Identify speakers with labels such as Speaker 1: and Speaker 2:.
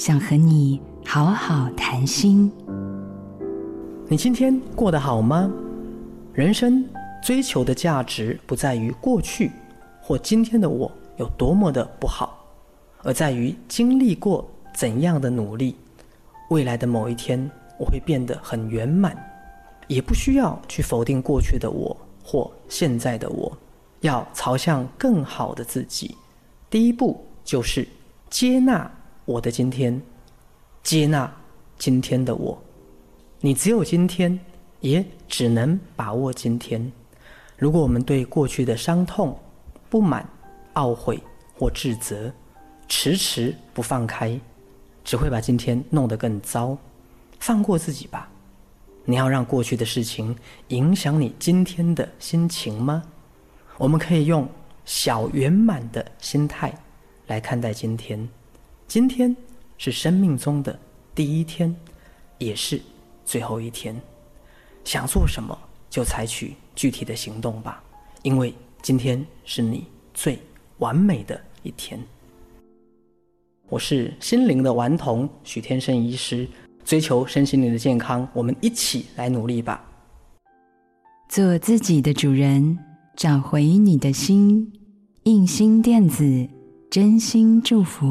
Speaker 1: 想和你好好谈心。
Speaker 2: 你今天过得好吗？人生追求的价值不在于过去或今天的我有多么的不好，而在于经历过怎样的努力，未来的某一天我会变得很圆满。也不需要去否定过去的我或现在的我，要朝向更好的自己。第一步就是接纳。我的今天，接纳今天的我。你只有今天，也只能把握今天。如果我们对过去的伤痛、不满、懊悔或自责，迟迟不放开，只会把今天弄得更糟。放过自己吧。你要让过去的事情影响你今天的心情吗？我们可以用小圆满的心态来看待今天。今天是生命中的第一天，也是最后一天。想做什么就采取具体的行动吧，因为今天是你最完美的一天。我是心灵的顽童许天生医师，追求身心灵的健康，我们一起来努力吧。
Speaker 1: 做自己的主人，找回你的心。印心电子，真心祝福。